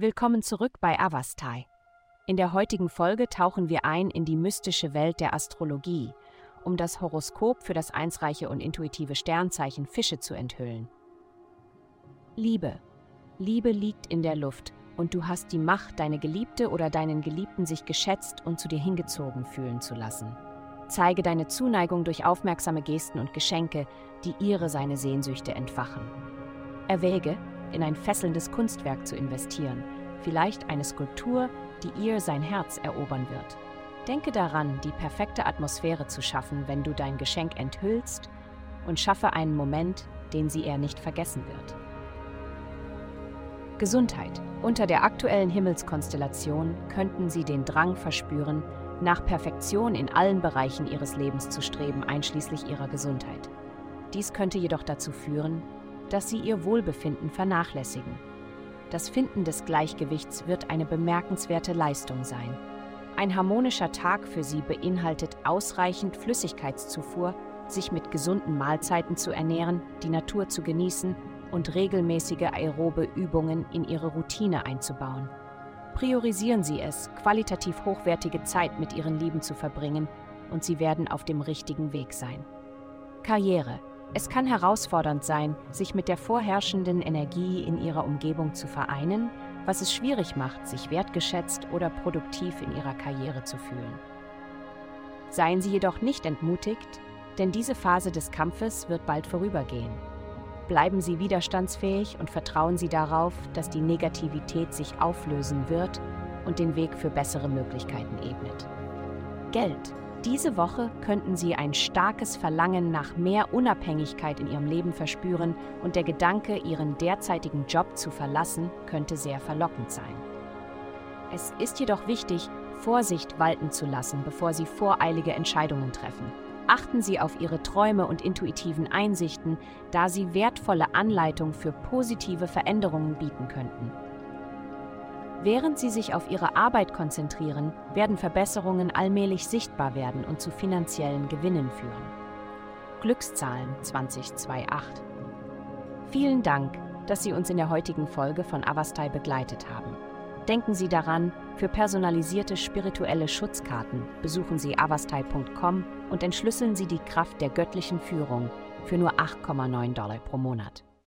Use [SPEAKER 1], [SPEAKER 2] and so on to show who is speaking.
[SPEAKER 1] Willkommen zurück bei Avastai. In der heutigen Folge tauchen wir ein in die mystische Welt der Astrologie, um das Horoskop für das einsreiche und intuitive Sternzeichen Fische zu enthüllen. Liebe. Liebe liegt in der Luft und du hast die Macht, deine Geliebte oder deinen Geliebten sich geschätzt und zu dir hingezogen fühlen zu lassen. Zeige deine Zuneigung durch aufmerksame Gesten und Geschenke, die ihre seine Sehnsüchte entfachen. Erwäge, in ein fesselndes Kunstwerk zu investieren, vielleicht eine Skulptur, die ihr sein Herz erobern wird. Denke daran, die perfekte Atmosphäre zu schaffen, wenn du dein Geschenk enthüllst und schaffe einen Moment, den sie er nicht vergessen wird. Gesundheit. Unter der aktuellen Himmelskonstellation könnten Sie den Drang verspüren, nach Perfektion in allen Bereichen Ihres Lebens zu streben, einschließlich Ihrer Gesundheit. Dies könnte jedoch dazu führen, dass Sie Ihr Wohlbefinden vernachlässigen. Das Finden des Gleichgewichts wird eine bemerkenswerte Leistung sein. Ein harmonischer Tag für Sie beinhaltet ausreichend Flüssigkeitszufuhr, sich mit gesunden Mahlzeiten zu ernähren, die Natur zu genießen und regelmäßige aerobe Übungen in Ihre Routine einzubauen. Priorisieren Sie es, qualitativ hochwertige Zeit mit Ihren Lieben zu verbringen, und Sie werden auf dem richtigen Weg sein. Karriere. Es kann herausfordernd sein, sich mit der vorherrschenden Energie in Ihrer Umgebung zu vereinen, was es schwierig macht, sich wertgeschätzt oder produktiv in Ihrer Karriere zu fühlen. Seien Sie jedoch nicht entmutigt, denn diese Phase des Kampfes wird bald vorübergehen. Bleiben Sie widerstandsfähig und vertrauen Sie darauf, dass die Negativität sich auflösen wird und den Weg für bessere Möglichkeiten ebnet. Geld. Diese Woche könnten Sie ein starkes Verlangen nach mehr Unabhängigkeit in Ihrem Leben verspüren und der Gedanke, Ihren derzeitigen Job zu verlassen, könnte sehr verlockend sein. Es ist jedoch wichtig, Vorsicht walten zu lassen, bevor Sie voreilige Entscheidungen treffen. Achten Sie auf Ihre Träume und intuitiven Einsichten, da sie wertvolle Anleitung für positive Veränderungen bieten könnten. Während Sie sich auf Ihre Arbeit konzentrieren, werden Verbesserungen allmählich sichtbar werden und zu finanziellen Gewinnen führen. Glückszahlen 2028 Vielen Dank, dass Sie uns in der heutigen Folge von Avastai begleitet haben. Denken Sie daran, für personalisierte spirituelle Schutzkarten besuchen Sie avastai.com und entschlüsseln Sie die Kraft der göttlichen Führung für nur 8,9 Dollar pro Monat.